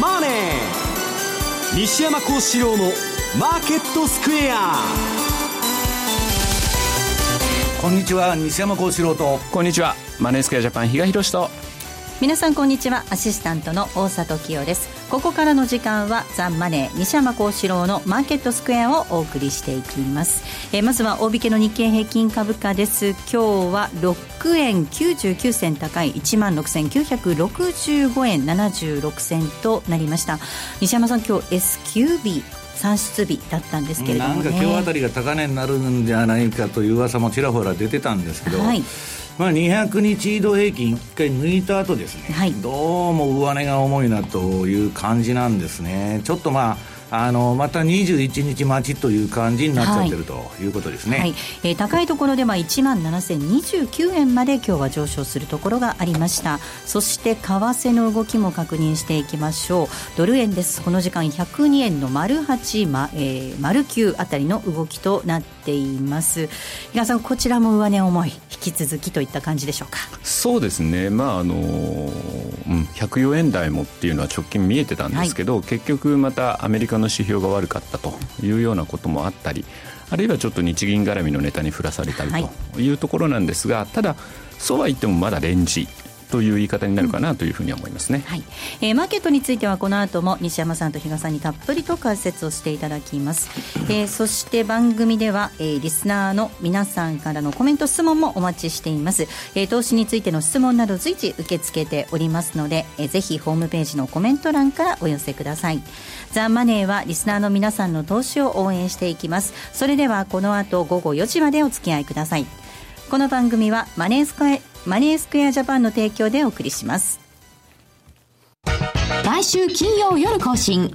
マネー」西山幸四郎の「マーケットスクエア」こんにちは西山幸四郎と。こんにちは。マネースクエアジャパン比嘉宏と。皆さんこんにちは。アシスタントの大里清ですここからの時間はザンマネー西山幸四郎のマーケットスクエアをお送りしていきます、えー、まずは大引けの日経平均株価です。今日は6円99銭高い1万6965円76銭となりました。西山さん今日 SQB 算出日だったんですけれども、ね、なんか今日あたりが高値になるんじゃないかという噂もちらほら出てたんですけど、はいまあ、200日移動平均1回抜いた後ですね、はい、どうも上値が重いなという感じなんですね。ちょっとまああのまた21日待ちという感じになっちゃってる、ということですね、はい。えー、高いところでは1万7029円まで今日は上昇するところがありました。そして為替の動きも確認していきましょう。ドル円です。この時間102円の丸8、まえー、丸9あたりの動きとなっています。比嘉さんこちらも上値重い引き続きといった感じでしょうか？そうですね。まああの、うん、104円台もっていうのは直近見えてたんですけど、はい、結局またアメリカの指標が悪かったというようなこともあったりあるいはちょっと日銀絡みのネタに振らされたりとい。うところなんですが、はい、ただそうは言ってもまだレンジという言い方になるかなというふうに思いますね、はい。えー、マーケットについてはこの後も西山さんと比嘉さんにたっぷりと解説をしていただきます、えー、そして番組では、えー、リスナーの皆さんからのコメント質問もお待ちしています、えー、投資についての質問など随時受け付けておりますので、えー、ぜひホームページのコメント欄からお寄せください。ザ・マネーはリスナーの皆さんの投資を応援していきます。それではこの後午後4時までお付き合いください。この番組はマネースクエマネースクエアジャパンの提供でお送りします。毎週金曜夜更新。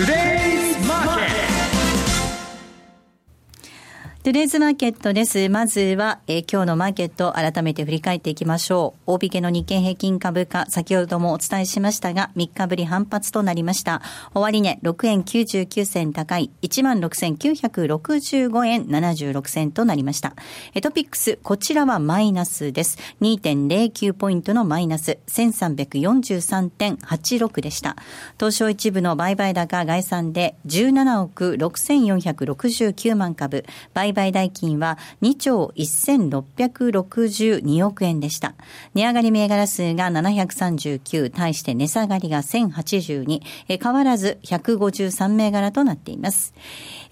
Today トゥデイズマーケットです。まずは、えー、今日のマーケット改めて振り返っていきましょう。大引けの日経平均株価、先ほどもお伝えしましたが、3日ぶり反発となりました。終値、6円99銭高い、16,965円76銭となりました。トピックス、こちらはマイナスです。2.09ポイントのマイナス、1343.86でした。東証一部の売買高概算で17億6469万株、売売買代金は2兆1662億円でした。値上がり銘柄数が739、対して値下がりが1082、変わらず153銘柄となっています。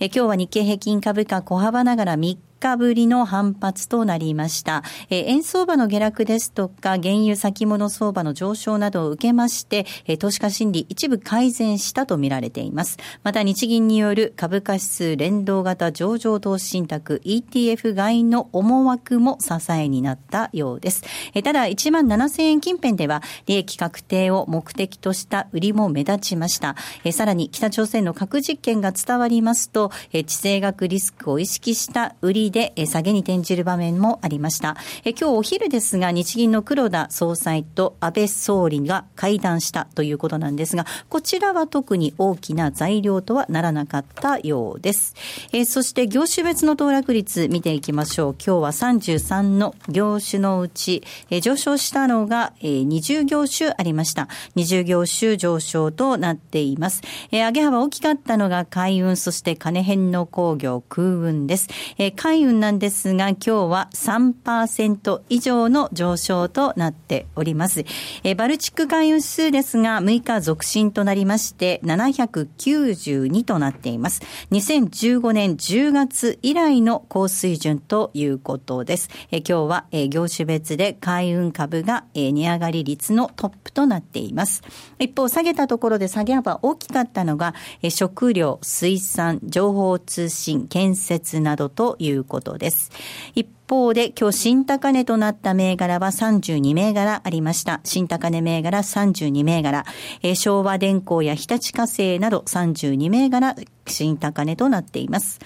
え今日は日経平均株価小幅ながら3日ぶりの反発となりました。え、円相場の下落ですとか、原油先物相場の上昇などを受けまして、え、投資家心理一部改善したとみられています。また日銀による株価指数連動型上場投資信託 ETF 買いの思惑も支えになったようです。え、ただ、1万7000円近辺では、利益確定を目的とした売りも目立ちました。え、さらに、北朝鮮の核実験が伝わりますと、え、地政学リスクを意識した売りでえ下げに転じる場面もありました。え今日お昼ですが、日銀の黒田総裁と安倍総理が会談したということなんですが、こちらは特に大きな材料とはならなかったようです。えそして業種別の騰落率見ていきましょう。今日は33の業種のうち、え上昇したのが、え20業種ありました。20業種上昇となっています。え上げ幅大きかったのが海運、そして金編の工業、空運です。え海海運なんですが、今日は3%以上の上昇となっております。えバルチック海運指数ですが、6日続伸となりまして、792となっています。2015年10月以来の高水準ということです。え今日は、え業種別で海運株が、え値上がり率のトップとなっています。一方、下げたところで下げ幅大きかったのが、え食料、水産、情情報通信、建設などということです。一方で今日新高値となった銘柄は32銘柄ありました。新高値銘柄32銘柄。え、昭和電工や日立化成など32銘柄新高値となっています。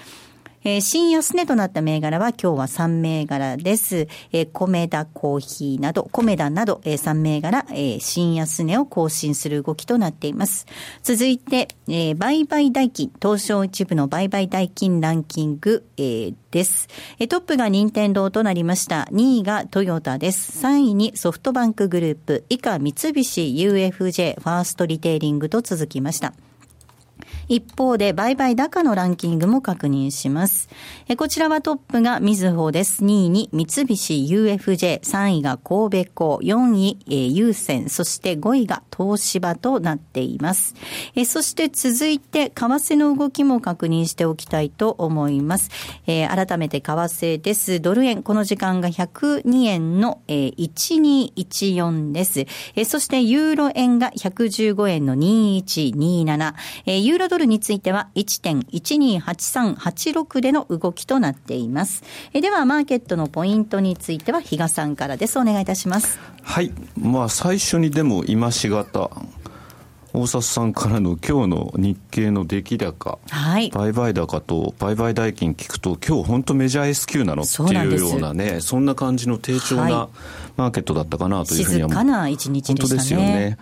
えー、新安値となった銘柄は今日は3銘柄です。えー、米田コーヒーなど、米田など、えー、3銘柄、えー、新安値を更新する動きとなっています。続いて、えー、売買代金、東証一部の売買代金ランキング、えー、です。えトップが任天堂となりました。2位がトヨタです。3位にソフトバンクグループ、以下三菱 UFJ ファーストリテイリングと続きました。一方で、売買高のランキングも確認します。えこちらはトップがみずほです。2位に三菱 UFJ、3位が神戸港、4位、えー、優先、そして5位が東芝となっています。えそして続いて、為替の動きも確認しておきたいと思います。えー、改めて為替です。ドル円、この時間が102円の、えー、1214です。えそしてユーロ円が115円の2127。え、ユーロドルについては1.128386での動きとなっています。えでは、マーケットのポイントについては、比嘉さんからです。お願いいたします。はい。まあ、最初にでも今しがた。大札さんからの今日の日経の出来高、はい、売買高と売買代金聞くと、今日本当メジャー S q なのっていうようなね、そんな感じの低調なマーケットだったかなというふうには、静かな一日でしたね。本当ですよね。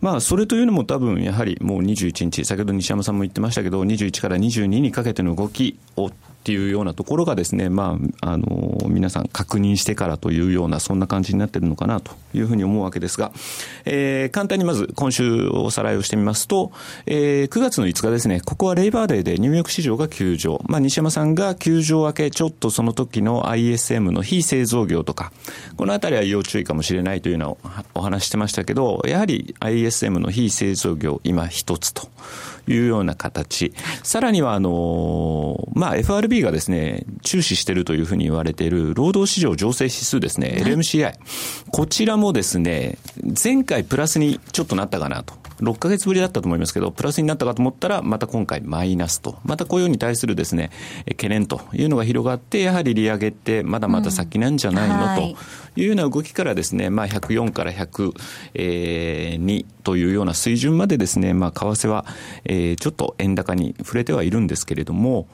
まあ、それというのも多分やはりもう21日、先ほど西山さんも言ってましたけど、21から22にかけての動きをっていうようなところがですね、まあ、あの、皆さん確認してからというような、そんな感じになってるのかなというふうに思うわけですが、えー、簡単にまず今週おさらいをしてみますと、えー、9月の5日ですね、ここはレイバーデーでニューヨーク市場が休場。まあ、西山さんが休場明け、ちょっとその時の ISM の非製造業とか、このあたりは要注意かもしれないというのをお話してましたけど、やはり ISM の非製造業、今一つと。いうような形。さらには、あの、まあ、FRB がですね、注視しているというふうに言われている労働市場情勢指数ですね、LMCI。こちらもですね、前回プラスにちょっとなったかなと。6ヶ月ぶりだったと思いますけど、プラスになったかと思ったら、また今回マイナスと。また雇用に対するですね、懸念というのが広がって、やはり利上げってまだまだ先なんじゃないの、うんはい、というような動きからですね、まあ104から102というような水準までですね、まあ為替は、えー、ちょっと円高に触れてはいるんですけれども、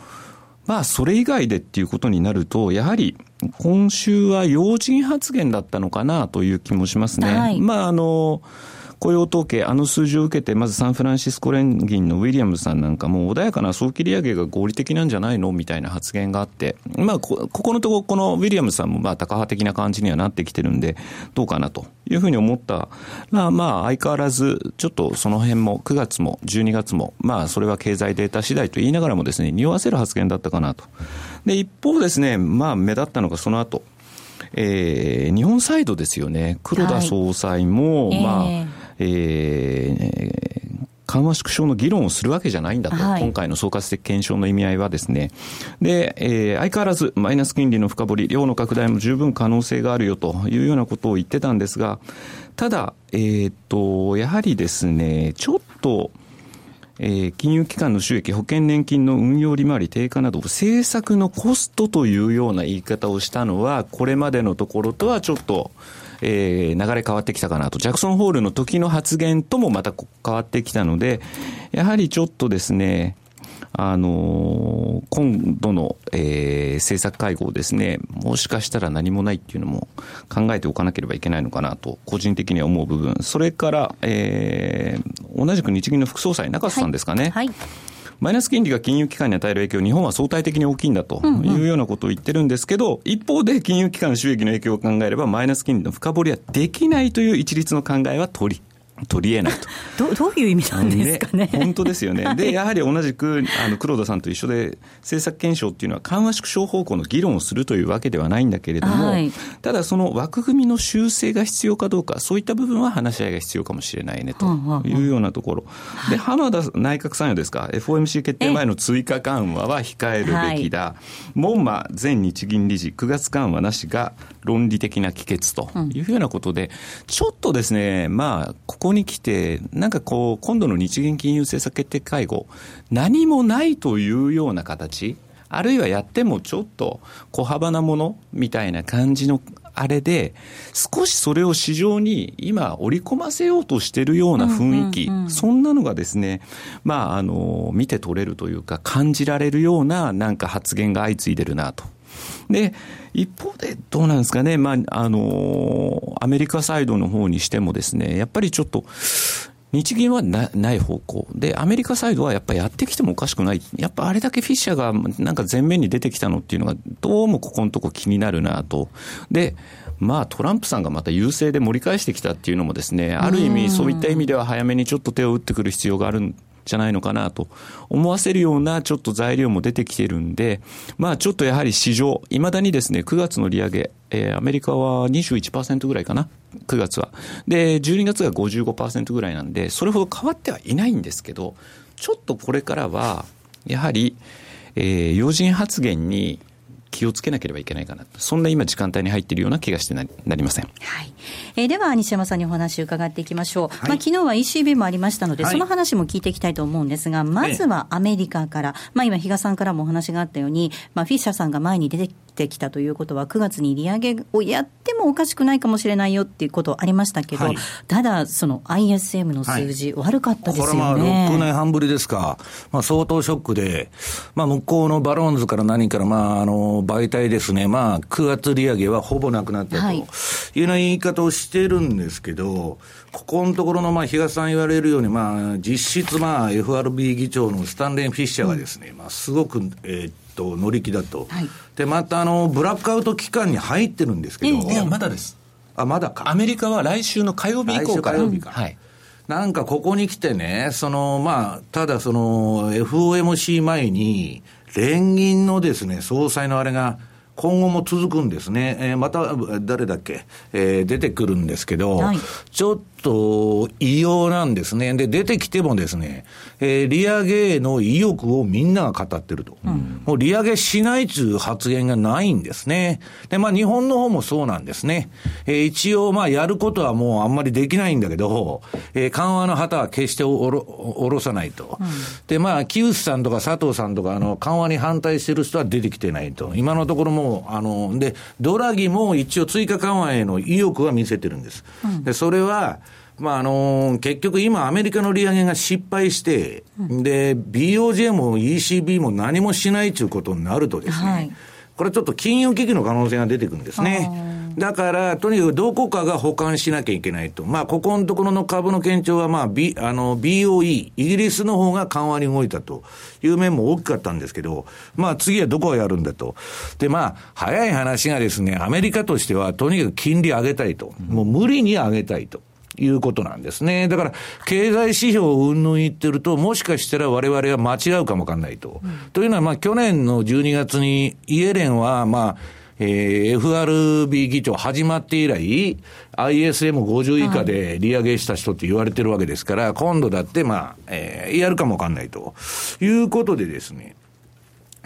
まあ、それ以外でっていうことになると、やはり、今週は要人発言だったのかなという気もしますね。はい、まあ、あの、雇用統計、あの数字を受けて、まずサンフランシスコ連銀のウィリアムズさんなんかも、穏やかな早期利上げが合理的なんじゃないのみたいな発言があって、まあこ、ここのところ、このウィリアムズさんも、まあ、高派的な感じにはなってきてるんで、どうかなというふうに思ったまあ、まあ、相変わらず、ちょっとその辺も、9月も12月も、まあ、それは経済データ次第と言いながらもですね、匂わせる発言だったかなと。で、一方ですね、まあ、目立ったのがその後、えー、日本サイドですよね、黒田総裁も、はい、まあ、えーえー、緩和縮小の議論をするわけじゃないんだと、はい、今回の総括的検証の意味合いはですね。で、えー、相変わらずマイナス金利の深掘り、量の拡大も十分可能性があるよというようなことを言ってたんですが、ただ、えー、っと、やはりですね、ちょっと、えー、金融機関の収益、保険年金の運用利回り低下など、政策のコストというような言い方をしたのは、これまでのところとはちょっと、えー、流れ変わってきたかなと。ジャクソンホールの時の発言ともまた変わってきたので、やはりちょっとですね、あのー、今度の、えー、政策会合ですね、もしかしたら何もないっていうのも考えておかなければいけないのかなと、個人的には思う部分。それから、えー、同じく日銀の副総裁、中瀬さんですかね。はい、はいマイナス金利が金融機関に与える影響、日本は相対的に大きいんだというようなことを言ってるんですけど、一方で金融機関の収益の影響を考えれば、マイナス金利の深掘りはできないという一律の考えは取り。取り得ないと。どどういう意味なんですかね。ね本当ですよね。で、やはり同じく、あの、黒田さんと一緒で、政策検証っていうのは緩和縮小方向の議論をするというわけではないんだけれども、はい、ただその枠組みの修正が必要かどうか、そういった部分は話し合いが必要かもしれないねというようなところ。で、浜田内閣参与ですか、FOMC 決定前の追加緩和は控えるべきだ。はい、門馬前日銀理事9月緩和なしが論理的な帰結というようなことで、ちょっとですね、まあ、ここに来て、なんかこう、今度の日銀金融政策決定会合、何もないというような形、あるいはやってもちょっと小幅なものみたいな感じのあれで、少しそれを市場に今織り込ませようとしてるような雰囲気、そんなのがですね、まあ、あの、見て取れるというか、感じられるようななんか発言が相次いでるなと。で、一方でどうなんですかね、まあ、あの、アメリカサイドの方にしてもですね、やっぱりちょっと、日銀はない方向。で、アメリカサイドはやっぱやってきてもおかしくない。やっぱあれだけフィッシャーがなんか前面に出てきたのっていうのが、どうもここのとこ気になるなと。で、まあトランプさんがまた優勢で盛り返してきたっていうのもですね、ある意味そういった意味では早めにちょっと手を打ってくる必要があるじゃないのかなと思わせるようなちょっと材料も出てきてるんで、まあちょっとやはり市場、いまだにですね、9月の利上げ、えー、アメリカは21%ぐらいかな、9月は。で、12月が55%ぐらいなんで、それほど変わってはいないんですけど、ちょっとこれからは、やはり、えー、要人発言に気をつけなければいけないかなそんな今時間帯に入っているような気がしてなりません、はい。えー、では西山さんにお話を伺っていきましょう、はい、まあ、昨日は ECB もありましたので、はい、その話も聞いていきたいと思うんですがまずはアメリカから、まあ、今比嘉さんからもお話があったように、まあ、フィッシャーさんが前に出ててきたということは、9月に利上げをやってもおかしくないかもしれないよっていうことありましたけど、はい、ただ、その ISM の数字、悪かったですよね。これまあ6年半ぶりですか、まあ、相当ショックで、まあ、向こうのバロンズから何から、まあ、あの媒体ですね、まあ、9月利上げはほぼなくなったというような言い方をしてるんですけど、ここのところの、まあ、東さん言われるように、まあ、実質、まあ、FRB 議長のスタンレン・フィッシャーがですね、うん、まあ、すごく、えー、っと、乗り気だと。はい、で、また、あの、ブラックアウト期間に入ってるんですけど。いや、まだです。あ、まだか。アメリカは来週の火曜日以降から。火曜日か。はい。なんかここに来てね、その、まあ、ただその、FOMC 前に、連銀のですね、総裁のあれが、今後も続くんですね。えー、また、誰だっけ、えー、出てくるんですけど、はい、ちょっと異様なんですね。で、出てきてもですね、えー、利上げの意欲をみんなが語ってると。うん、もう利上げしないという発言がないんですね。で、まあ日本の方もそうなんですね。えー、一応まあやることはもうあんまりできないんだけど、えー、緩和の旗は決しておろおろさないと。うん、で、まあ、木内さんとか佐藤さんとか、あの、緩和に反対してる人は出てきてないと。今のところも、あの、で、ドラギも一応追加緩和への意欲は見せてるんです。うん、で、それは、まああの結局今、アメリカの利上げが失敗して、で、BOJ も ECB も何もしないということになるとですね、はい、これちょっと金融危機の可能性が出てくるんですね。だから、とにかくどこかが保管しなきゃいけないと。まあ、ここのところの株の堅調は、まあ、B、あの、BOE、イギリスの方が緩和に動いたという面も大きかったんですけど、まあ、次はどこがやるんだと。で、まあ、早い話がですね、アメリカとしては、とにかく金利上げたいと。もう無理に上げたいと。いうことなんですね。だから、経済指標をうんぬん言ってると、もしかしたら我々は間違うかもわかんないと。うん、というのは、まあ、去年の12月に、イエレンは、まあ、えー、FRB 議長始まって以来、ISM50 以下で利上げした人って言われてるわけですから、今度だって、まあ、えー、やるかもわかんないということでですね、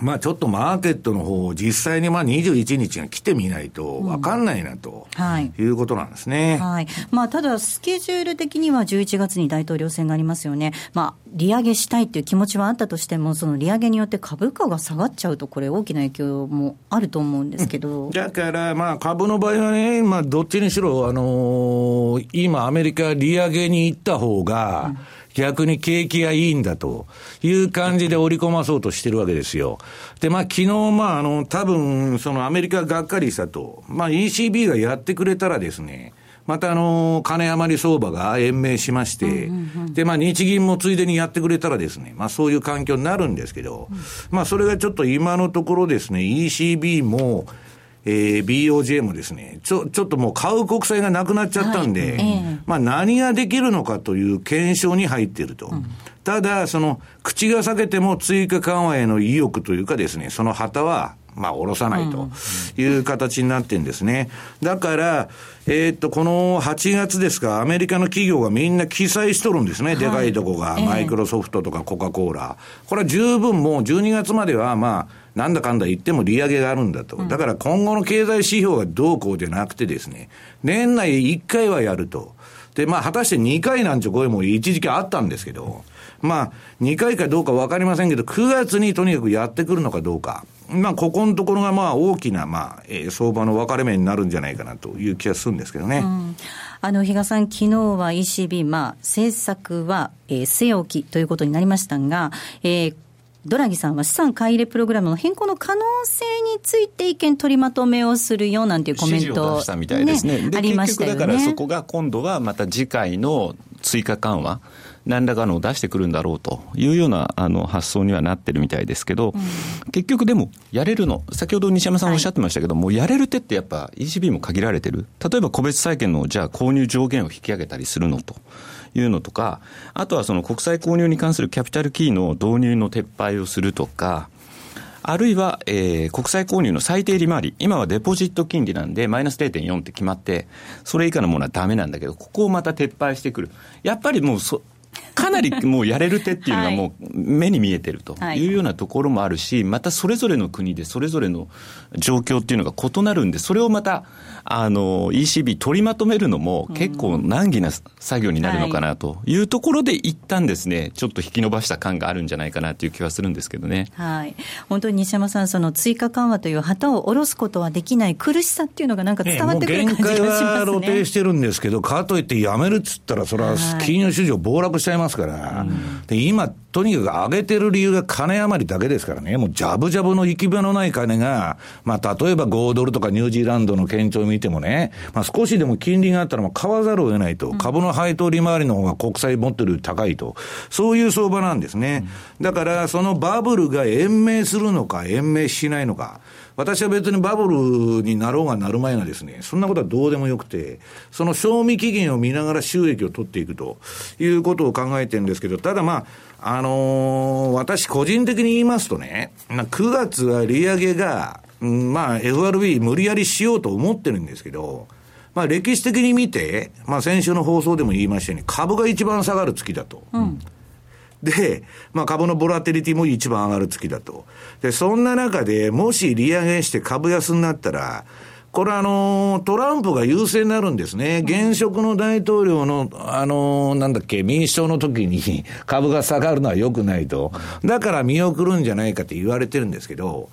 まあちょっとマーケットの方、実際にまあ21日が来てみないと分かんないなと、うんはい、いうことなんですね。はい。まあただ、スケジュール的には11月に大統領選がありますよね。まあ利上げしたいっていう気持ちはあったとしても、その利上げによって株価が下がっちゃうと、これ大きな影響もあると思うんですけど。だからまあ株の場合はね、まあどっちにしろ、あのー、今アメリカ利上げに行った方が、うん逆に景気がいいんだという感じで織り込まそうとしてるわけですよ。で、まあ昨日、まああの、多分、そのアメリカがっかりしたと、まあ ECB がやってくれたらですね、またあの、金余り相場が延命しまして、で、まあ日銀もついでにやってくれたらですね、まあそういう環境になるんですけど、まあそれがちょっと今のところですね、ECB も、えー、BOJ もですね、ちょ、ちょっともう買う国債がなくなっちゃったんで、はいえー、まあ何ができるのかという検証に入っていると。うん、ただ、その、口が裂けても追加緩和への意欲というかですね、その旗は、まあ、下ろさないという形になってんですね。だから、えー、っと、この8月ですか、アメリカの企業がみんな記載しとるんですね。はい、でかいとこが、マイクロソフトとかコカ・コーラ。これは十分もう12月までは、まあ、なんだかんだ言っても利上げがあるんだと。だから今後の経済指標がどうこうじゃなくてですね、年内1回はやると。で、まあ、果たして2回なんちゅう声も一時期あったんですけど、まあ、2回かどうか分かりませんけど、9月にとにかくやってくるのかどうか。まあ、ここのところがまあ大きな、まあ、えー、相場の分かれ目になるんじゃないかなという気がするんですけどね。うん、あの、比嘉さん、昨日は ECB、まあ、政策は、えー、据え置きということになりましたが、えー、ドラギさんは資産買い入れプログラムの変更の可能性について意見取りまとめをするよなんていうコメント、ね、したみたいですね。ありましたよね。だからそこが今度はまた次回の追加緩和、何らかのを出してくるんだろうというようなあの発想にはなってるみたいですけど、うん、結局でも、やれるの、先ほど西山さんおっしゃってましたけども、はい、やれる手ってやっぱ ECB も限られてる、例えば個別債券のじゃあ購入上限を引き上げたりするのと。いうのとか、あとはその国債購入に関するキャピタルキーの導入の撤廃をするとか、あるいは、えー、国債購入の最低利回り、今はデポジット金利なんで、マイナス0.4って決まって、それ以下のものはだめなんだけど、ここをまた撤廃してくる。やっぱりもうそ、かなりもうやれる手っていうのはもう目に見えてるというようなところもあるし、またそれぞれの国でそれぞれの状況っていうのが異なるんで、それをまたあの ECB 取りまとめるのも結構難儀な作業になるのかなというところで、一旦ですね、ちょっと引き延ばした感があるんじゃないかなという気はするんですけどね。はい。本当に西山さん、その追加緩和という旗を下ろすことはできない苦しさっていうのがなんか伝わってくる感じがしますね。限界は露呈してるんですけど、かといってやめるっつったら、それは金融市場暴落しちゃいますから、で今、とにかく上げてる理由が金余りだけですからね、もうジャブジャブの行き場のない金が、まあ、例えば5ドルとかニュージーランドの堅調を見てもね、まあ、少しでも金利があったらもう買わざるを得ないと、株の配当利回りの方が国債持ってるより高いと、そういう相場なんですね。だから、そのバブルが延命するのか、延命しないのか。私は別にバブルになろうがなる前がですね、そんなことはどうでもよくて、その賞味期限を見ながら収益を取っていくということを考えてるんですけど、ただまあ、あのー、私個人的に言いますとね、9月は利上げが、まあ FRB 無理やりしようと思ってるんですけど、まあ歴史的に見て、まあ先週の放送でも言いましたように、株が一番下がる月だと。うんで、まあ、株のボラテリティも一番上がる月だと。で、そんな中で、もし利上げして株安になったら、これあの、トランプが優勢になるんですね。現職の大統領の、あの、なんだっけ、民主党の時に 株が下がるのは良くないと。だから見送るんじゃないかって言われてるんですけど、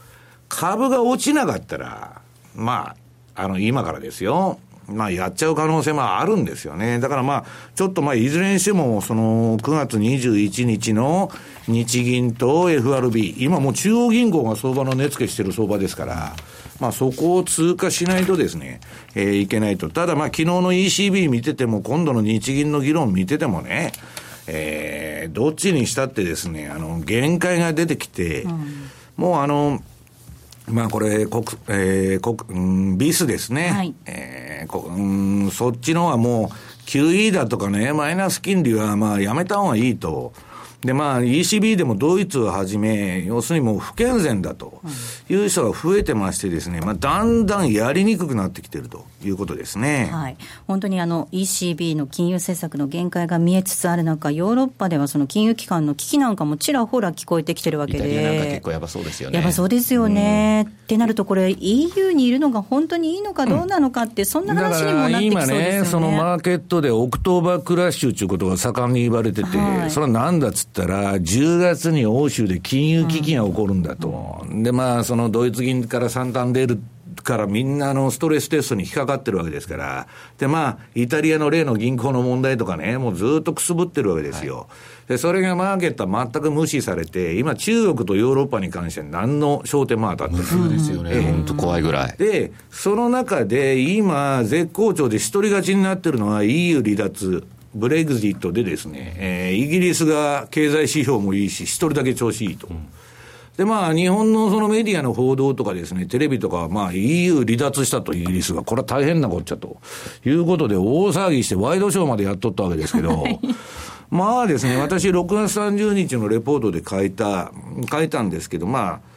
株が落ちなかったら、まあ、あの、今からですよ。まあ、やっちゃう可能性もあるんですよね。だからまあ、ちょっとまあ、いずれにしても、その、9月21日の日銀と FRB、今もう中央銀行が相場の値付けしてる相場ですから、まあ、そこを通過しないとですね、えー、いけないと。ただまあ、昨日の ECB 見てても、今度の日銀の議論見ててもね、えー、どっちにしたってですね、あの、限界が出てきて、うん、もうあの、まあこれ、国、えー、国、うん、ビスですね。はい。えー、こうん、そっちのはもう、QE だとかね、マイナス金利はまあやめた方がいいと。で、まあ、ECB でもドイツをはじめ、要するにもう不健全だという人が増えてましてですね、まあ、だんだんやりにくくなってきてるということですね。はい。本当にあの、ECB の金融政策の限界が見えつつある中、ヨーロッパではその金融機関の危機なんかもちらほら聞こえてきてるわけで。イタリアなんか結構やばそうですよね。やばそうですよね。うん、ってなると、これ EU にいるのが本当にいいのかどうなのかって、そんな話にもなってきそうですよね。今ね、そのマーケットでオクトーバークラッシュということが盛んに言われてて、はい、それはなんだっつったら、10月に欧州で金融危機が起こるんだと。で、まあ、そのドイツ銀からサンタンデールからみんなのストレステストに引っかかってるわけですから。で、まあ、イタリアの例の銀行の問題とかね、もうずっとくすぶってるわけですよ。はい、で、それがマーケットは全く無視されて、今中国とヨーロッパに関しては何の焦点も当たってない。そうですよね。本当怖いぐらい。で、その中で今、絶好調で一人勝ちになってるのは EU 離脱。ブレグジットでですね、えー、イギリスが経済指標もいいし、一人だけ調子いいと。うん。で、まあ、日本のそのメディアの報道とかですね、テレビとか、まあ、EU 離脱したとイギリスが、これは大変なこっちゃと。いうことで、大騒ぎしてワイドショーまでやっとったわけですけど、まあですね、私、6月30日のレポートで書いた、書いたんですけど、まあ、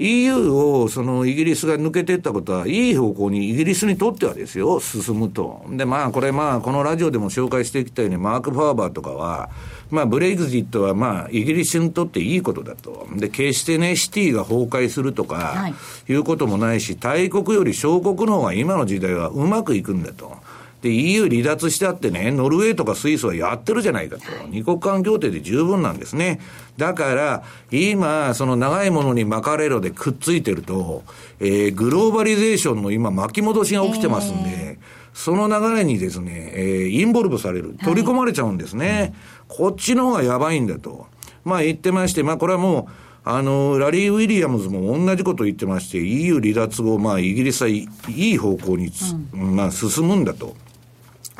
EU をそのイギリスが抜けていったことは、いい方向にイギリスにとってはですよ、進むと。で、まあ、これまあ、このラジオでも紹介してきたように、マーク・ファーバーとかは、まあ、ブレイクジットはまあ、イギリスにとっていいことだと。で、決してね、シティが崩壊するとか、はい、いうこともないし、大国より小国の方が今の時代はうまくいくんだと。で、EU 離脱してあってね、ノルウェーとかスイスはやってるじゃないかと。二国間協定で十分なんですね。だから、今、その長いものに巻かれろでくっついてると、えー、グローバリゼーションの今巻き戻しが起きてますんで、その流れにですね、えー、インボルブされる。取り込まれちゃうんですね。はい、こっちの方がやばいんだと。まあ言ってまして、まあこれはもう、あの、ラリー・ウィリアムズも同じこと言ってまして、EU 離脱後、まあ、イギリスはいい方向に、うん、まあ、進むんだと。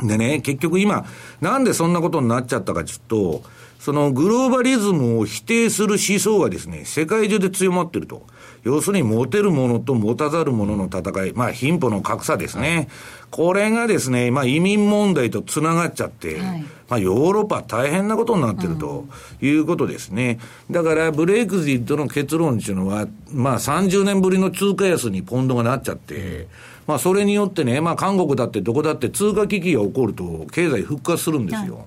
でね、結局今、なんでそんなことになっちゃったかちょっと、そのグローバリズムを否定する思想がですね、世界中で強まってると。要するに持てるものと持たざるものの戦い、まあ貧富の格差ですね。これがですね、まあ移民問題とつながっちゃって、はい、まあヨーロッパ大変なことになってるということですね。だからブレイクジットの結論っていうのは、まあ30年ぶりの通貨安にポンドがなっちゃって、まあそれによってね、まあ韓国だってどこだって通貨危機が起こると経済復活するんですよ。はい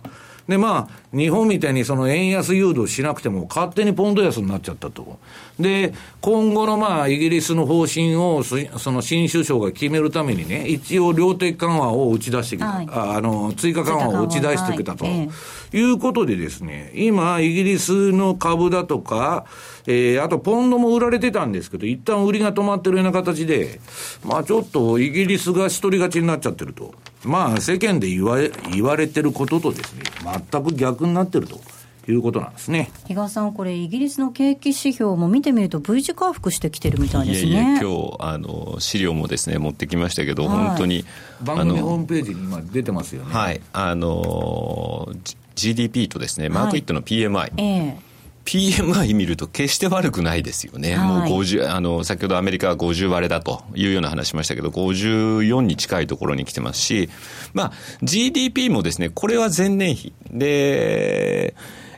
で、まあ、日本みたいにその円安誘導しなくても、勝手にポンド安になっちゃったと。で、今後のまあ、イギリスの方針を、その新首相が決めるためにね、一応量的緩和を打ち出してきた、はい、あの、追加緩和を打ち出してきたと。いうことでですね、今、イギリスの株だとか、えー、あとポンドも売られてたんですけど、一旦売りが止まってるような形で、まあちょっとイギリスが一人勝ちになっちゃってると。まあ世間で言われ、言われてることとですね、全く逆になってると。いうことなんですね。比嘉さん、これ、イギリスの景気指標も見てみると、V 字回復してきてるみたいですね。いやいや今日あの資料もですね持ってきましたけど、はい、本当に番組ホームページに今、出てますよね。はい。あの GDP とですね、マーケットの PMI、はいえー PMI 見ると決して悪くないですよね。はい、もう50、あの、先ほどアメリカは50割れだというような話しましたけど、54に近いところに来てますし、まあ、GDP もですね、これは前年比。で、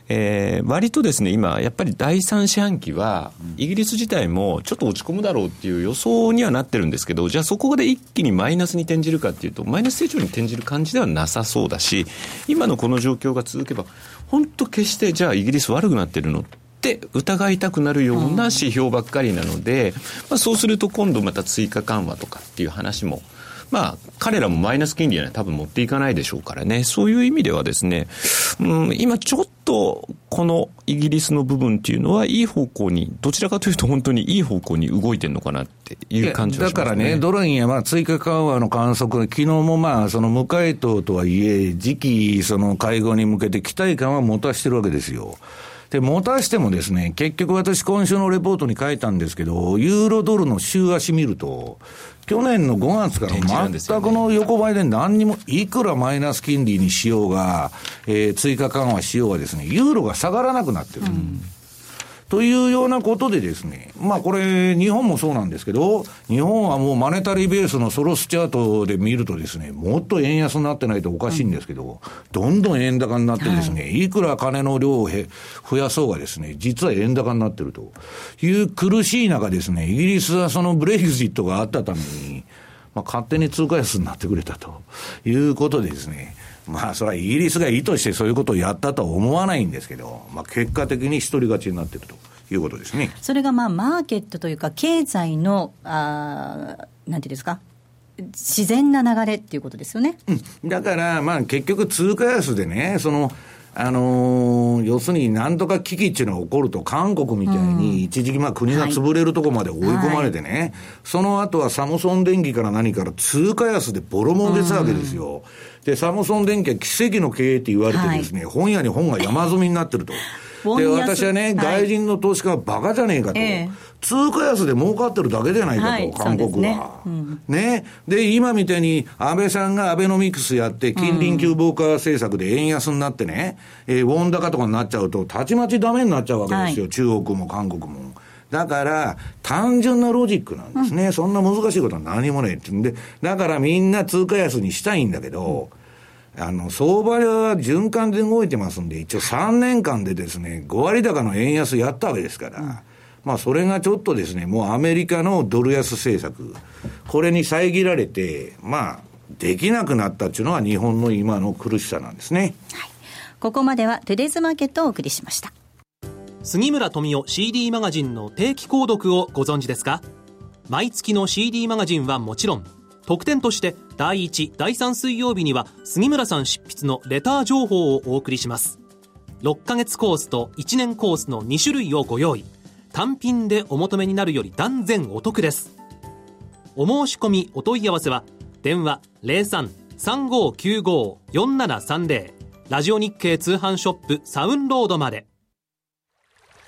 えー、割とですね、今、やっぱり第3四半期は、イギリス自体もちょっと落ち込むだろうっていう予想にはなってるんですけど、じゃあそこで一気にマイナスに転じるかっていうと、マイナス成長に転じる感じではなさそうだし、今のこの状況が続けば、本当決してじゃあイギリス悪くなってるのって疑いたくなるような指標ばっかりなので、まあ、そうすると今度また追加緩和とかっていう話もまあ、彼らもマイナス金利は多分持っていかないでしょうからね、そういう意味ではですね、うん、今ちょっとこのイギリスの部分っていうのはいい方向に、どちらかというと本当にいい方向に動いてるのかなっていう感じがします、ね、だからね、ドル円やまあ追加緩和の観測、昨日もまあ、その無回答とはいえ、次期その会合に向けて期待感は持たしてるわけですよ。で、持たしてもですね、結局私今週のレポートに書いたんですけど、ユーロドルの週足見ると、去年の5月から全くの横ばいで何にも、いくらマイナス金利にしようが、えー、追加緩和しようがですね、ユーロが下がらなくなってる。うんというようなことでですね、まあこれ、日本もそうなんですけど、日本はもうマネタリーベースのソロスチャートで見るとですね、もっと円安になってないとおかしいんですけど、うん、どんどん円高になってですね、はい、いくら金の量を増やそうがですね、実は円高になってると。いう苦しい中ですね、イギリスはそのブレイクジットがあったために、まあ、勝手に通貨安になってくれたということでですね、まあ、それはイギリスが意図してそういうことをやったとは思わないんですけど、まあ、結果的に一人勝ちになっているということですね。それがまあ、マーケットというか、経済の、あなんていうんですか、自然な流れっていうことですよね。うん、だから、まあ、結局、通貨安でね、その、あのー、要するになんとか危機っていうのが起こると、韓国みたいに一時期まあ国が潰れるとこまで追い込まれてね、はい、その後はサムソン電機から何から通貨安でボロ儲けしたわけですよ。で、サムソン電機は奇跡の経営って言われてですね、はい、本屋に本が山積みになってると。で、私はね、外人の投資家はバカじゃねえかと。え通貨安で儲かってるだけじゃないかと、はい、韓国は。ねうん、ね。で、今みたいに安倍さんがアベノミクスやって、近隣急防化政策で円安になってね、えー、ウォン高とかになっちゃうと、たちまちダメになっちゃうわけですよ、はい、中国も韓国も。だから、単純なロジックなんですね。うん、そんな難しいことは何もないってんで、だからみんな通貨安にしたいんだけど、うん、あの、相場は循環で動いてますんで、一応3年間でですね、5割高の円安やったわけですから、うん、まあそれがちょっとですね、もうアメリカのドル安政策、これに遮られて、まあ、できなくなったっていうのは日本の今の苦しさなんですね。はい。ここまではトゥデイズマーケットをお送りしました。杉村富夫 CD マガジンの定期購読をご存知ですか？毎月の CD マガジンはもちろん、特典として第1、第3水曜日には杉村さん執筆のレター情報をお送りします。6ヶ月コースと1年コースの2種類をご用意。単品でお求めになるより断然お得です。お申し込みお問い合わせは、電話03-3595-4730ラジオ日経通販ショップサウンロードまで。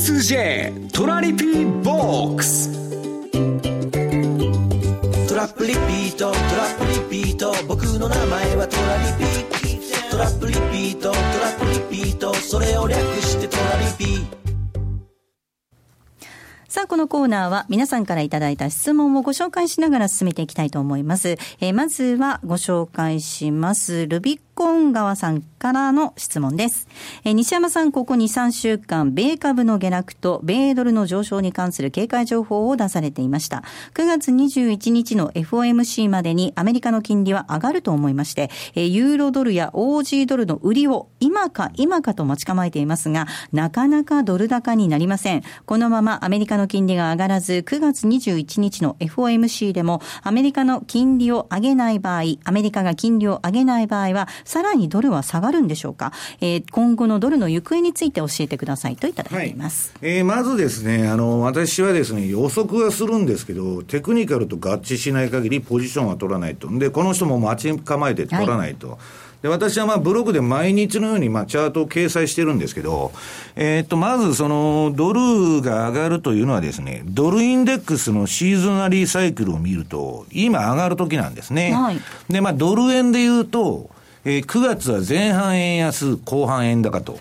M2J トラリピーボックス。トラップリピートトラップリピート。僕の名前はトラリピトラップリピートトラップリピート。それを略してトラリピー。さあ、このコーナーは皆さんからいただいた質問をご紹介しながら進めていきたいと思います。えー、まずはご紹介します。ルビコン川さんからの質問です。え、西山さん、ここ2、3週間、米株の下落と米ドルの上昇に関する警戒情報を出されていました。9月21日の FOMC までにアメリカの金利は上がると思いまして、え、ユーロドルや OG ドルの売りを今か今かと待ち構えていますが、なかなかドル高になりません。このままアメリカの金利が上がらず、9月21日の FOMC でもアメリカの金利を上げない場合、アメリカが金利を上げない場合は、さらにドルは下がるんでしょうか、えー、今後のドルの行方について教えてくださいといただいています、はい、えー、まずですねあの、私はですね、予測はするんですけど、テクニカルと合致しない限りポジションは取らないと。で、この人も待ち構えて取らないと。はいで私はまあブログで毎日のようにまあチャートを掲載してるんですけど、えっ、と、まずそのドルが上がるというのはですね、ドルインデックスのシーズナリーサイクルを見ると、今上がる時なんですね。はい、で、まあドル円で言うと、えー、9月は前半円安、後半円高と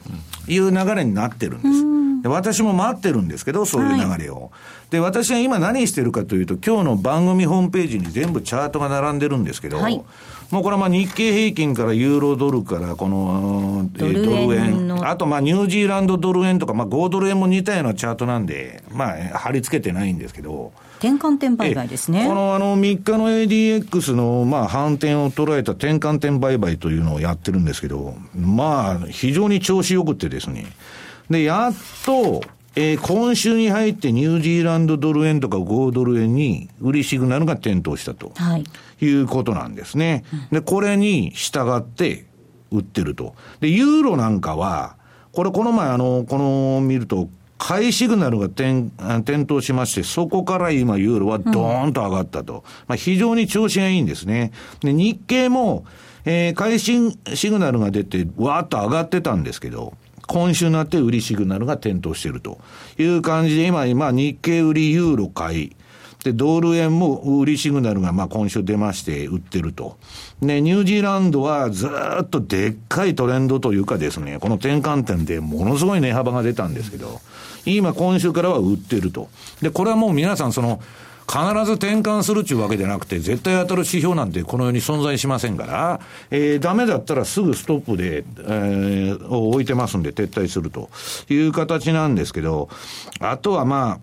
いう流れになってるんです。で私も待ってるんですけど、そういう流れを。はい、で、私は今何してるかというと、今日の番組ホームページに全部チャートが並んでるんですけど、はい、もうこれはまあ日経平均からユーロドルからこの、えー、ドル円、あとまあニュージーランドドル円とか、まあ5ドル円も似たようなチャートなんで、まあ貼り付けてないんですけど、転換点売買ですね。このあの3日の ADX のまあ反転を捉えた転換点売買というのをやってるんですけど、まあ非常に調子よくてですね。で、やっと、えー、今週に入ってニュージーランドドル円とか5ドル円に売りシグナルが点灯したと、はい、いうことなんですね。で、これに従って売ってると。で、ユーロなんかは、これこの前あの、この見ると、買いシグナルが点点灯しまして、そこから今、ユーロはドーンと上がったと。うん、まあ、非常に調子がいいんですね。で、日経も、えー、買いシグナルが出て、わーっと上がってたんですけど、今週になって売りシグナルが点灯しているという感じで、今、今、日経売りユーロ買い、で、ドル円も売りシグナルがまあ今週出まして売ってると。で、ニュージーランドはずっとでっかいトレンドというかですね、この転換点でものすごい値幅が出たんですけど、今今週からは売ってると。で、これはもう皆さんその、必ず転換するっていうわけじゃなくて、絶対当たる指標なんてこの世に存在しませんから、えー、ダメだったらすぐストップで、えー、を置いてますんで撤退するという形なんですけど、あとはま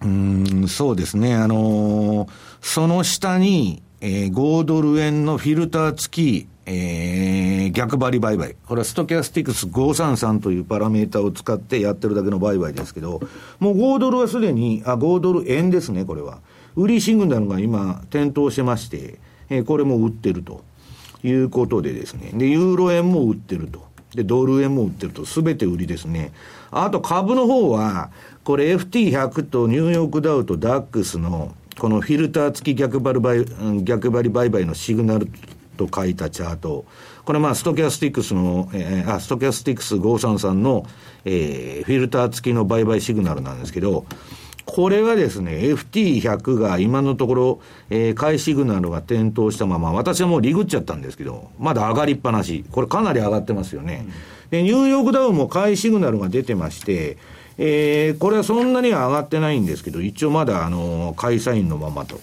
あ、うん、そうですね。あのー、その下に、えー、5ドル円のフィルター付き、えー、逆張り売買。これはストキャスティクス533というパラメータを使ってやってるだけの売買ですけど、もう5ドルはすでに、あ、5ドル円ですね、これは。売りシグナルが今、点灯してまして、えー、これも売ってるということでですね。で、ユーロ円も売ってるとで、ドル円も売ってると、すべて売りですね。あと株の方は、これ FT100 とニューヨークダウとダックスの、このフィルター付き逆張り逆張り売買のシグナルと書いたチャート。これまあ、ストキャスティックスの、えー、あ、ストキャスティックス533の、えー、フィルター付きの売買シグナルなんですけど、これはですね、FT100 が今のところ、えー、買いシグナルが点灯したまま、私はもうリグっちゃったんですけど、まだ上がりっぱなし。これかなり上がってますよね。で、ニューヨークダウンも買いシグナルが出てまして、えー、これはそんなには上がってないんですけど、一応まだ、あの、買いサインのままと。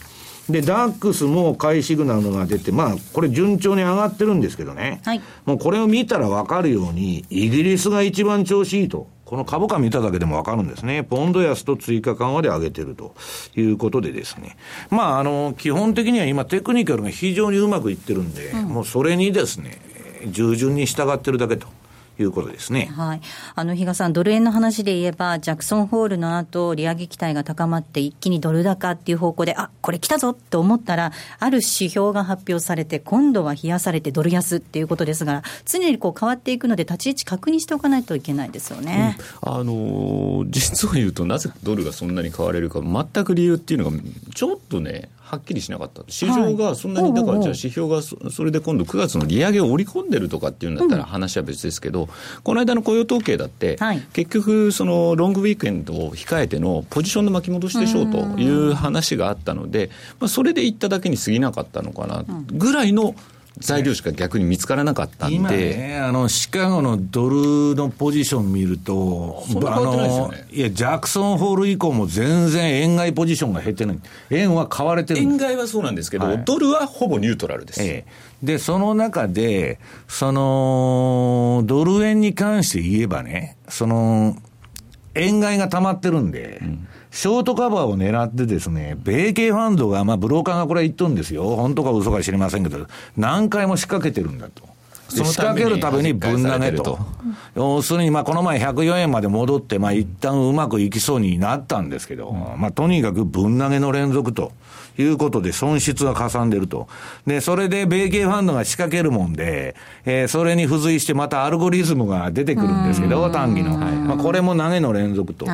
で、ダックスも買いシグナルが出て、まあ、これ順調に上がってるんですけどね。はい。もうこれを見たらわかるように、イギリスが一番調子いいと。この株価見ただけでもわかるんですね。ポンド安と追加緩和で上げてるということでですね。まあ、あの、基本的には今テクニカルが非常にうまくいってるんで、うん、もうそれにですね、従順に従ってるだけと。いうことですね。はい。あの、比嘉さん、ドル円の話で言えば、ジャクソンホールの後、利上げ期待が高まって、一気にドル高っていう方向で、あ、これ来たぞって思ったら、ある指標が発表されて、今度は冷やされてドル安っていうことですが、常にこう変わっていくので、立ち位置確認しておかないといけないですよね。うん、あの実を言うと、なぜドルがそんなに買われるか、全く理由っていうのが、ちょっとね、はっきりしなかった、市場がそんなに、だからじゃあ、指標がそれで今度、9月の利上げを織り込んでるとかっていうんだったら話は別ですけど、この間の雇用統計だって、結局、そのロングウィークエンドを控えてのポジションの巻き戻しでしょうという話があったので、まあ、それで言っただけに過ぎなかったのかなぐらいの。材料しか逆に見つからなかったんで、今ね、あのシカゴのドルのポジション見ると、いね、いや、ジャクソンホール以降も全然円買いポジションが減ってない、円は買われてる円買いはそうなんですけど、はい、ドルはほぼニュートラルです。ええ、で、その中で、その、ドル円に関して言えばね、その、円買いが溜まってるんで、うんショートカバーを狙ってですね、米系ファンドが、まあ、ブローカーがこれは言っとるんですよ。本当か嘘か知りませんけど、何回も仕掛けてるんだと。その仕掛けるためにぶん投げと。要するに、まあ、この前104円まで戻って、まあ、一旦うまくいきそうになったんですけど、まあ、とにかくぶん投げの連続と。いうことで損失がかさんでると。で、それで米系ファンドが仕掛けるもんで、えー、それに付随してまたアルゴリズムが出てくるんですけど、短期の。まあ、これも投げの連続と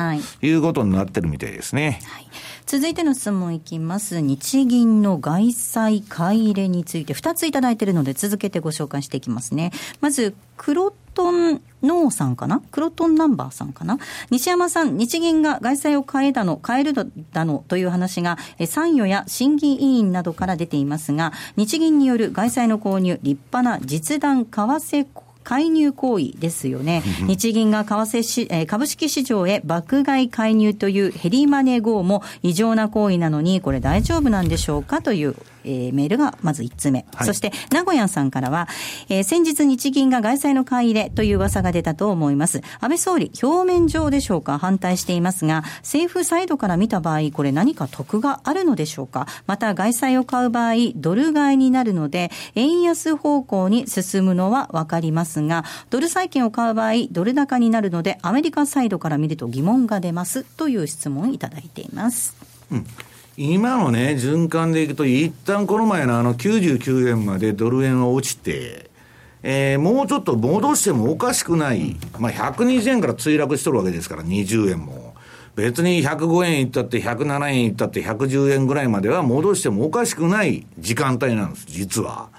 いうことになってるみたいですね。はい、続いての質問いきます。日銀の外債買い入れについて2ついただいているので続けてご紹介していきますね。まず、黒トンノーさんかな？クロトンナンバーさんかな？西山さん、日銀が外債を変えだの、変えるだのという話が、参与や審議委員などから出ていますが、日銀による外債の購入、立派な実弾為替介入行為ですよね。日銀が為替し、え株式市場へ爆買い介入というヘリーマネー号も異常な行為なのに、これ大丈夫なんでしょうかというえー、メールがまず1つ目。はい、そして、名古屋さんからは、えー、先日日銀が外債の買い入れという噂が出たと思います。安倍総理、表面上でしょうか？反対していますが、政府サイドから見た場合、これ何か得があるのでしょうか？また、外債を買う場合、ドル買いになるので、円安方向に進むのはわかりますが、ドル債券を買う場合、ドル高になるので、アメリカサイドから見ると疑問が出ますという質問をいただいています。うん今のね、循環でいくと、一旦この前のあの99円までドル円は落ちて、えー、もうちょっと戻してもおかしくない、まあ、120円から墜落しとるわけですから、20円も。別に105円いったって、107円いったって、110円ぐらいまでは戻してもおかしくない時間帯なんです、実は。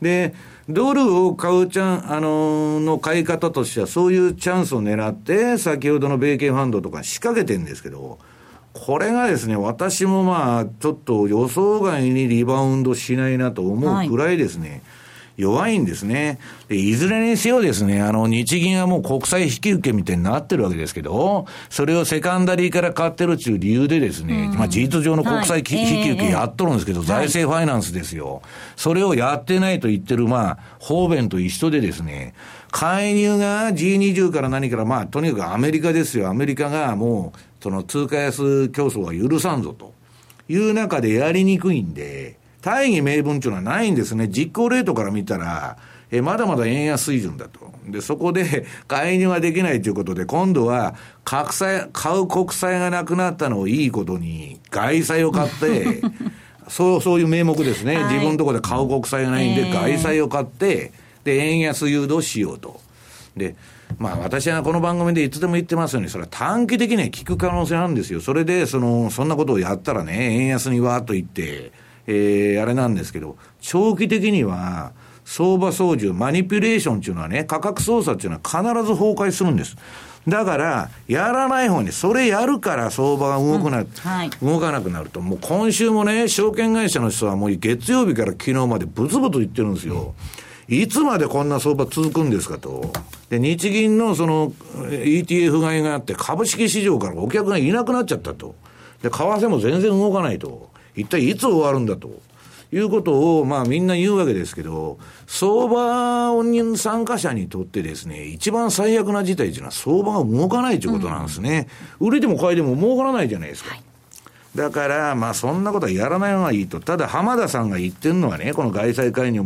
で、ドルを買うチャン、あのー、の買い方としては、そういうチャンスを狙って、先ほどの米系ファンドとか仕掛けてるんですけど、これがですね、私もまあ、ちょっと予想外にリバウンドしないなと思うくらいですね、はい弱いんですね。で、いずれにせよですね、あの、日銀はもう国債引き受けみたいになってるわけですけど、それをセカンダリーから買ってるっていう理由でですね、うん、まあ事実上の国債、はい、引き受けやっとるんですけど、えー、財政ファイナンスですよ。それをやってないと言ってる、まあ、方便と一緒でですね、介入が G20 から何から、まあ、とにかくアメリカですよ。アメリカがもう、その通貨安競争は許さんぞという中でやりにくいんで、大義名分というのはないんですね。実行レートから見たら、えまだまだ円安水準だと。で、そこで介入はできないということで、今度は、国債、買う国債がなくなったのをいいことに、外債を買って、そう、そういう名目ですね。はい、自分のところで買う国債がないんで、外債を買って、で、円安誘導しようと。で、まあ私はこの番組でいつでも言ってますように、それは短期的には効く可能性あるんですよ。それで、その、そんなことをやったらね、円安にわーっといって、えー、あれなんですけど、長期的には、相場操縦、マニピュレーションっていうのはね、価格操作っていうのは必ず崩壊するんです。だから、やらない方に、それやるから相場が動くな、うんはい、動かなくなると、もう今週もね、証券会社の人はもう月曜日から昨日までブツブツ言ってるんですよ。いつまでこんな相場続くんですかと。で、日銀のその ETF 買いがあって株式市場からお客がいなくなっちゃったと。で、為替も全然動かないと。一体いつ終わるんだと。いうことを、まあみんな言うわけですけど、相場に参加者にとってですね、一番最悪な事態というのは相場が動かないということなんですね。うん、売れても買いでも儲からないじゃないですか。はいだから、まあそんなことはやらない方がいいと。ただ浜田さんが言ってるのはね、この外債介入、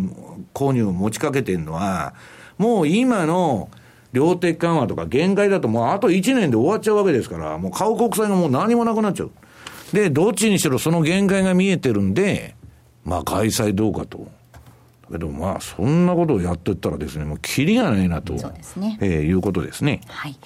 購入を持ちかけてるのは、もう今の量的緩和とか限界だともうあと1年で終わっちゃうわけですから、もう買う国債がもう何もなくなっちゃう。で、どっちにしろその限界が見えてるんで、まあ開催どうかと。だけどまあそんなことをやってったらですね、もうキリがないなと、そうですねえー、いうことですね。はい。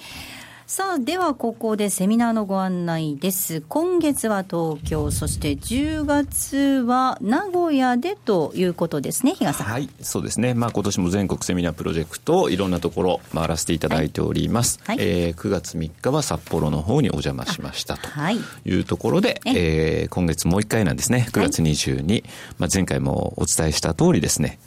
さあ、ではここでセミナーのご案内です。今月は東京、そして10月は名古屋でということですね。はい、そうですね。まあ今年も全国セミナープロジェクト、いろんなところ回らせていただいております。はい、えー、9月3日は札幌の方にお邪魔しましたというところで、はい、えー、今月もう一回なんですね、9月22、はい、まあ前回もお伝えした通りですね、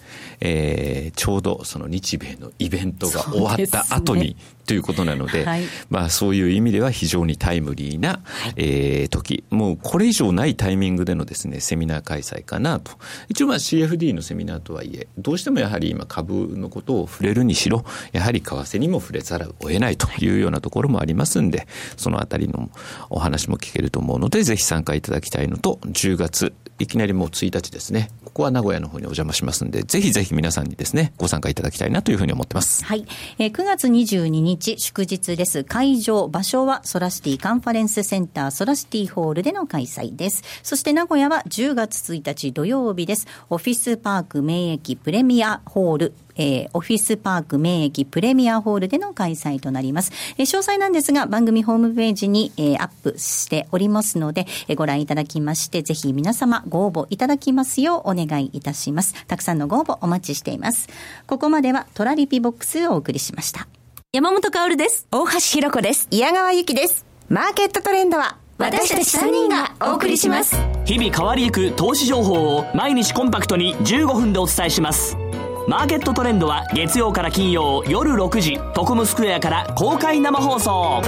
えー、ちょうどその日米のイベントが終わった後に、ということなので、はい、まあそういう意味では非常にタイムリーな、はい、えー、時、もうこれ以上ないタイミングでのですね、セミナー開催かなと。一応まあ CFD のセミナーとはいえ、どうしてもやはり今株のことを触れるにしろ、やはり為替にも触れざるを得ないというようなところもありますんで、そのあたりのお話も聞けると思うので、ぜひ参加いただきたいのと、10月、いきなりもう1日ですね、ここは名古屋の方にお邪魔しますんで、ぜひぜひ皆さんにですね、ご参加いただきたいなというふうに思ってます。はい。えー、9月22日、祝日です。会場、場所はソラシティカンファレンスセンターソラシティホールでの開催です。そして名古屋は10月1日土曜日です。オフィスパーク名駅プレミアホールえー、オフィスパーク名駅プレミアホールでの開催となります。えー、詳細なんですが、番組ホームページに、えー、アップしておりますので、えー、ご覧いただきまして、ぜひ皆様ご応募いただきますようお願いいたします。たくさんのご応募お待ちしています。ここまではトラリピボックスをお送りしました。山本薫です。大橋弘子です。矢川由紀です。マーケットトレンドは私たち3人がお送りします。日々変わりゆく投資情報を毎日コンパクトに15分でお伝えします。マーケットトレンドは月曜から金曜夜6時トコムスクエアから公開生放送。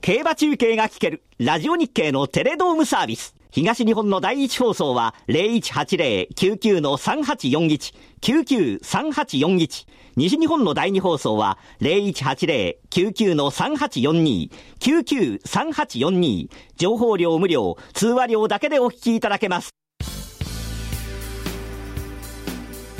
競馬中継が聞けるラジオ日経のテレドームサービス。東日本の第一放送は0180-99-3841 99-3841西日本の第二放送は0180-99-3842 99-3842情報量無料通話料だけでお聞きいただけます。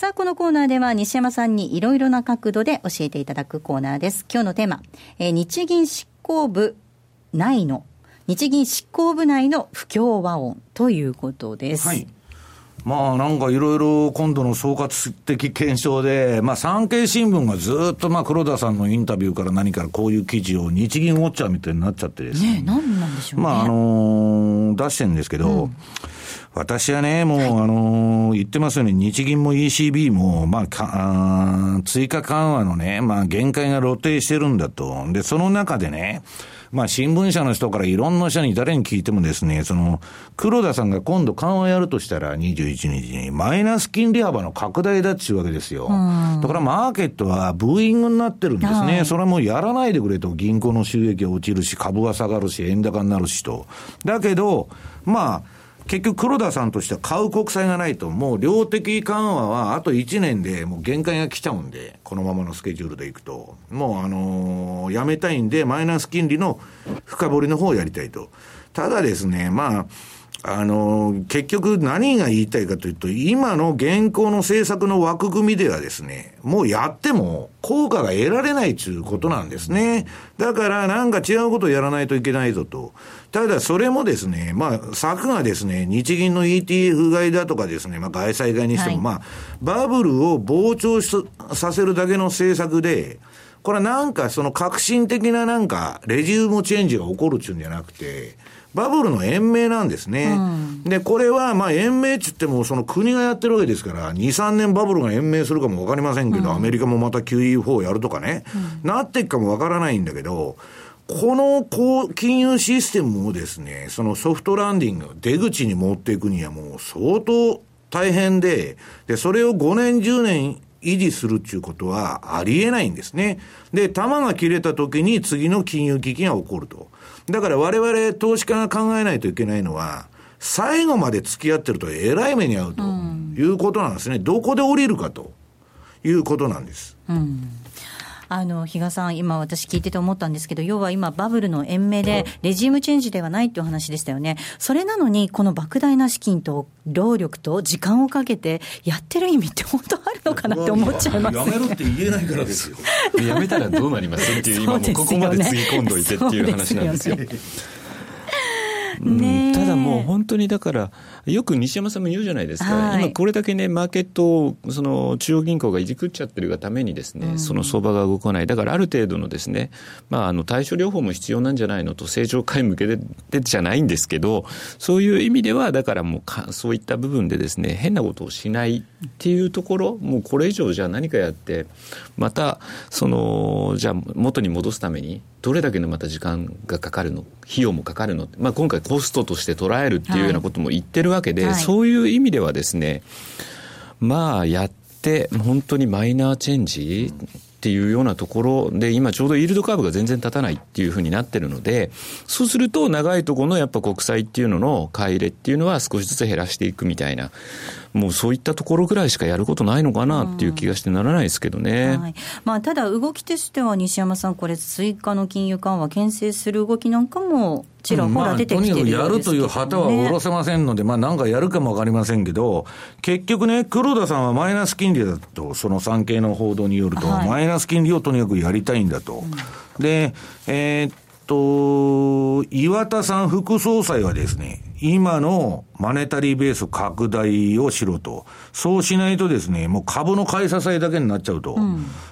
さあ、このコーナーでは西山さんにいろいろな角度で教えていただくコーナーです。今日のテーマ、えー、日銀執行部内の、日銀執行部内の不協和音ということです。はい。まあなんかいろいろ今度の総括的検証で、まあ産経新聞がずっとまあ黒田さんのインタビューから何からこういう記事を日銀ウォッチャーみたいになっちゃってですね。ね何なんでしょうね。まああのー、出してるんですけど、うん私はね、もう、はい、あのー、言ってますように、日銀も ECB も、まあ、あ追加緩和のね、まあ、限界が露呈してるんだと。で、その中でね、まあ、新聞社の人からいろんな人に誰に聞いてもですね、その、黒田さんが今度緩和やるとしたら、21日に、マイナス金利幅の拡大だっていうわけですよ。だからマーケットはブーイングになってるんですね。それはもうやらないでくれと、銀行の収益が落ちるし、株が下がるし、円高になるしと。だけど、まあ、結局黒田さんとしては買う国債がないと、もう量的緩和はあと1年でもう限界が来ちゃうんで、このままのスケジュールでいくと。もうあのー、やめたいんで、マイナス金利の深掘りの方をやりたいと。ただですね、まあ、あの、結局何が言いたいかというと、今の現行の政策の枠組みではですね、もうやっても効果が得られないということなんですね。だからなんか違うことをやらないといけないぞと。ただそれもですね、まあ、策がですね、日銀の ETF 買いだとかですね、まあ、外債買いにしても、はい、まあ、バブルを膨張させるだけの政策で、これはなんかその革新的ななんかレジウムチェンジが起こるっていうんじゃなくて、バブルの延命なんですね。うん、で、これは、まあ、延命って言っても、その国がやってるわけですから、2、3年バブルが延命するかもわかりませんけど、うん、アメリカもまた QE4 やるとかね、うん、なっていくかもわからないんだけど、このこう金融システムをですね、そのソフトランディング、出口に持っていくにはもう相当大変で、で、それを5年、10年維持するっていうことはありえないんですね。で、玉が切れた時に次の金融危機が起こると。だから我々投資家が考えないといけないのは、最後まで付き合ってるとえらい目に遭うということなんですね。どこで降りるかということなんです。うんあの、比嘉さん、今私聞いてて思ったんですけど、要は今バブルの延命で、レジームチェンジではないっていう話でしたよね。それなのに、この莫大な資金と労力と時間をかけてやってる意味って本当あるのかなって思っちゃいますやめろって言えないからですよ。やめたらどうなります？っていう、今もここまでつぎ込んどいてっていう話なんですよ。ね、ただもう本当にだから、よく西山さんも言うじゃないですか、はい、今、これだけね、マーケットをその中央銀行がいじくっちゃってるがためにですね、うん、その相場が動かない、だからある程度のですね、まあ、あの対処療法も必要なんじゃないのと、正常化へ向けてじゃないんですけど、そういう意味では、だからもうか、そういった部分でですね、変なことをしないっていうところ、もうこれ以上じゃあ何かやって、また、その、じゃあ元に戻すために、どれだけのまた時間がかかるの、費用もかかるの、まあ、今回コストとして捉えるっていうようなことも言ってるわけで、はい、そういう意味ではですね、まあ、やって、本当にマイナーチェンジっていうようなところで、今ちょうどイールドカーブが全然立たないっていうふうになってるので、そうすると長いところのやっぱ国債っていうのの買い入れっていうのは少しずつ減らしていくみたいな、もうそういったところぐらいしかやることないのかなっていう気がしてならないですけどね。はい、まあ、ただ動きとしては西山さん、これ追加の金融緩和牽制する動きなんかもちらほら出てきてる、ね、まあ、とにかくやるという旗は下ろせませんので、まあなんかやるかもわかりませんけど、結局ね、黒田さんはマイナス金利だと、その産経の報道によると、はい、マイナス金利をとにかくやりたいんだと。うん、で、えー、っと、岩田さん副総裁はですね、今のマネタリーベース拡大をしろと。そうしないとですね、もう株の買い支えだけになっちゃうと。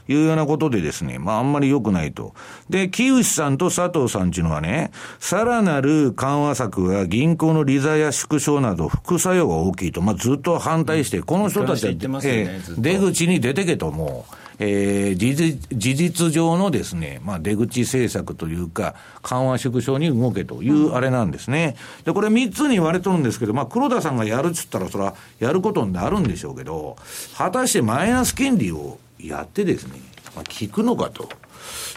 いうようなことでですね、まああんまり良くないと。で、木内さんと佐藤さんっていうのはね、さらなる緩和策は銀行の利ザや縮小など副作用が大きいと、まあずっと反対して、この人たちは、ね、出口に出てけともう、えー、事実上のですね、まあ、出口政策というか、緩和縮小に動けというあれなんですね。で、これ3つに言われとるんですけど、まあ、黒田さんがやるっつったら、それはやることになるんでしょうけど、果たしてマイナス金利をやってですね、まあ、効くのかと。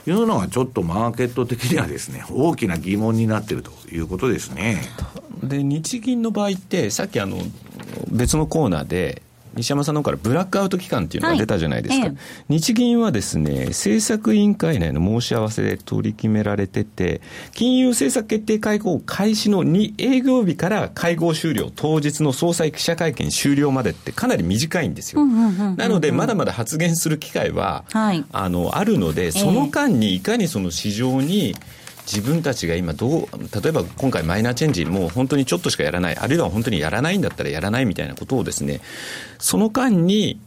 いうのがちょっとマーケット的にはですね、大きな疑問になっているということですね。で、日銀の場合って、さっきあの、別のコーナーで、西山さんの方からブラックアウト期間っていうのが出たじゃないですか、はい。ええ、日銀はですね政策委員会内の申し合わせで取り決められてて、金融政策決定会合開始の2営業日から会合終了、当日の総裁記者会見終了までってかなり短いんですよ。なので、まだまだ発言する機会は、はい、あのあるので、その間にいかにその市場に、自分たちが今どう、例えば今回マイナーチェンジ、もう本当にちょっとしかやらない、あるいは本当にやらないんだったらやらないみたいなことをですね、その間に、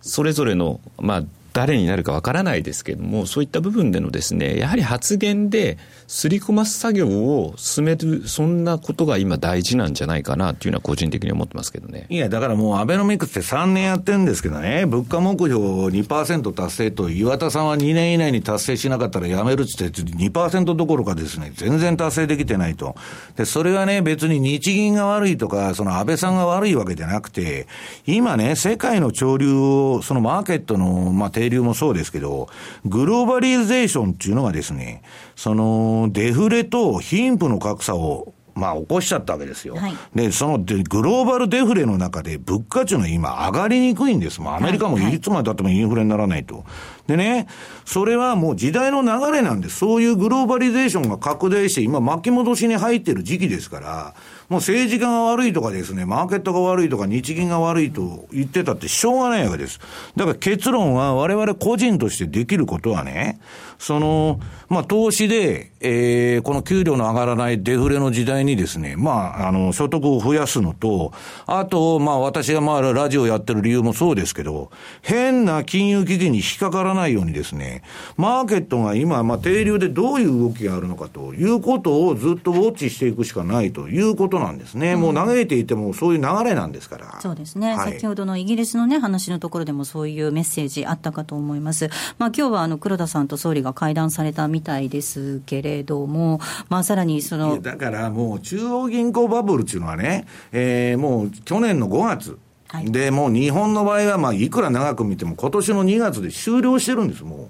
それぞれの、まあ、誰になるかわからないですけれども、そういった部分でのですね、やはり発言ですり込ます作業を進める、そんなことが今大事なんじゃないかなっていうのは個人的に思ってますけどね。いや、だからもうアベノミクスって3年やってるんですけどね、物価目標2%達成と、岩田さんは2年以内に達成しなかったらやめるっつって2%どころかですね、全然達成できてないと。で、それはね、別に日銀が悪いとか、その安倍さんが悪いわけじゃなくて、今ね、世界の潮流を、そのマーケットの、まあ、定流もそうですけど、グローバリゼーションっていうのがですね、その、デフレと貧富の格差をまあ起こしちゃったわけですよ。はい、で、そのでグローバルデフレの中で物価値の今上がりにくいんです。もうアメリカもいつまでたってもインフレにならないと。でね、それはもう時代の流れなんです。そういうグローバリゼーションが拡大して今巻き戻しに入ってる時期ですから、もう政治家が悪いとかですね、マーケットが悪いとか日銀が悪いと言ってたってしょうがないわけです。だから結論は我々個人としてできることはね、その、まあ、投資で、えー、この給料の上がらないデフレの時代にですね、まあ、あの、所得を増やすのと、あと、まあ、私がまあ、ラジオやってる理由もそうですけど、変な金融危機に引っかからないようにですね、マーケットが今、まあ、定流でどういう動きがあるのかということをずっとウォッチしていくしかないということなんですね。うん、もう嘆いていてもそういう流れなんですから。そうですね。はい、先ほどのイギリスのね、話のところでもそういうメッセージあったかと思います。まあ、今日はあの、黒田さんと総理が会談されたみたいですけれども、まあ、さらにその。だからもう、中央銀行バブルっていうのはね、えー、もう去年の5月、はい、で、もう日本の場合は、まあ、いくら長く見ても、今年の2月で終了してるんです、もう。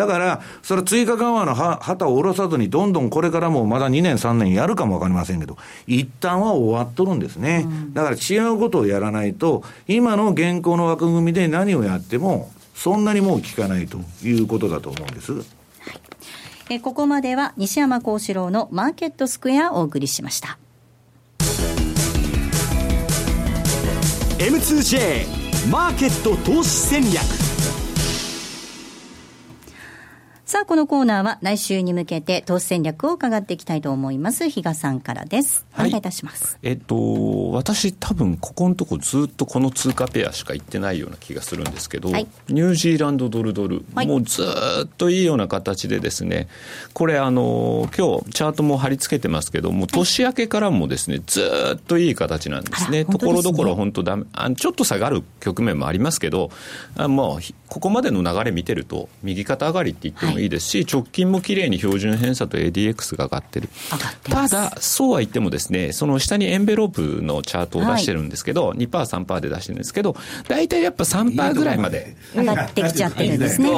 だから、それ追加緩和の旗を下ろさずに、どんどんこれからもまだ2年、3年やるかもわかりませんけど、一旦は終わっとるんですね。うん、だから違うことをやらないと、今の現行の枠組みで何をやっても、そんなにもう効かないということだと思うんです。はいえここまでは西山幸四郎のマーケットスクエアをお送りしました。M2J マーケット投資戦略さあ、このコーナーは来週に向けて投資戦略を伺っていきたいと思います。比嘉さんからです。お願いいたします。えっと、私多分ここのとこずっとこの通貨ペアしか言ってないような気がするんですけど、はい、ニュージーランドドルドル、はい、もうずっといいような形でですね、これあの、今日チャートも貼り付けてますけども、年明けからもですね、ずっといい形なんですね。ところどころ本当だめ、あちょっと下がる局面もありますけど、あもうここまでの流れ見てると、右肩上がりって言ってもいいですし、直近もきれいに標準偏差と ADX が上がってる。ただ、そうは言ってもですね、その下にエンベロープのチャートを出してるんですけど、はい、2%、3%で出してるんですけど、大体やっぱ3%ぐらいまで。上がってきちゃってるんですね。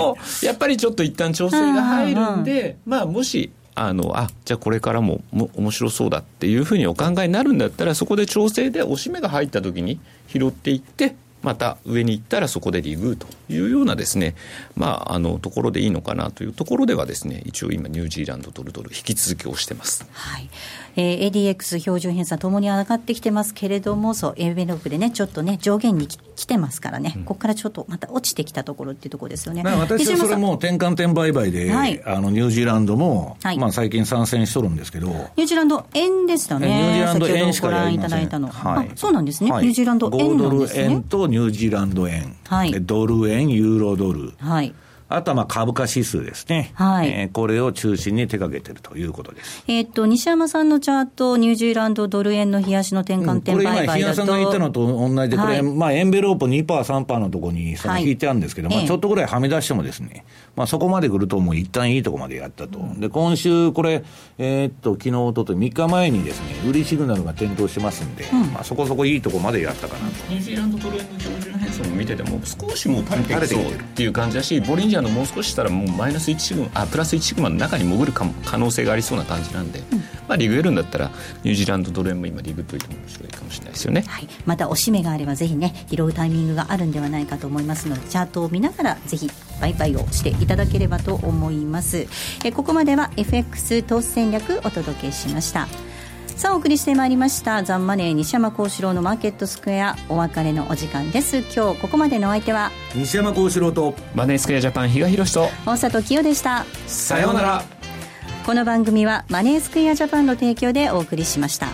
やっぱりちょっと一旦調整が入るんで、まあもし、あの、あ、じゃあこれからもも面白そうだっていうふうにお考えになるんだったら、そこで調整で押し目が入った時に拾っていって、また上に行ったらそこでリグーというようなですね、まあ、あのところでいいのかなというところではですね一応今ニュージーランドドルドル引き続き押してます。はいえー、ADX 標準偏差ともに上がってきてますけれども、そう、エベロップでね、ちょっとね、上限に来てますからね、うん、ここからちょっとまた落ちてきたところっていうところですよね。私はそれも転換点売買で、はい、あのニュージーランドも、はい、まあ最近参戦しとるんですけど、ニュージーランド円でしたね、ニュージーランド円しかやりませんいただいたの、はい、そうなんですね、ニュージーランド円なんですね。5ドル円とニュージーランド円、はい、ドル円、ユーロドル。はいあとはまあ株価指数ですね、はい。えー、これを中心に手掛けているということです。えー、っと西山さんのチャート、ニュージーランドドル円の冷やしの転換点売買だと、うん、これ今、日嘉さんが言ったのと同じで、これ、はい、まあエンベロープ2%、3%のところにその引いてあるんですけど、はい、まあ、ちょっとぐらいはみ出してもですね、まあ、そこまで来ると、もう一旦いいところまでやったと、で今週、これ、えー、っと昨日おとと3日前にですね売りシグナルが点灯してますんで、うん、まあ、そこそこいいところまでやったかなと。ニュージーランドドル円の標準変動を見てても、少しもう垂れてきそうっていう感じだし、ボリンジャーのもう少ししたら、もうマイナス1シグマあプラス1シグマの中に潜るかも可能性がありそうな感じなんで、うん、まあ、リグえるんだったらニュージーランドドル円も今リグっといても面白いかもしれないですよね、はい、またおしめがあればぜひね拾うタイミングがあるんではないかと思いますのでチャートを見ながらぜひ売買をしていただければと思います。えここまでは FX 投資戦略お届けしましたさあお送りしてまいりました。ザンマネー西山幸四郎のマーケットスクエアお別れのお時間です。今日ここまでのお相手は西山幸四郎とマネースクエアジャパン比嘉宏と大里清でした。さようなら。この番組はマネースクエアジャパンの提供でお送りしました。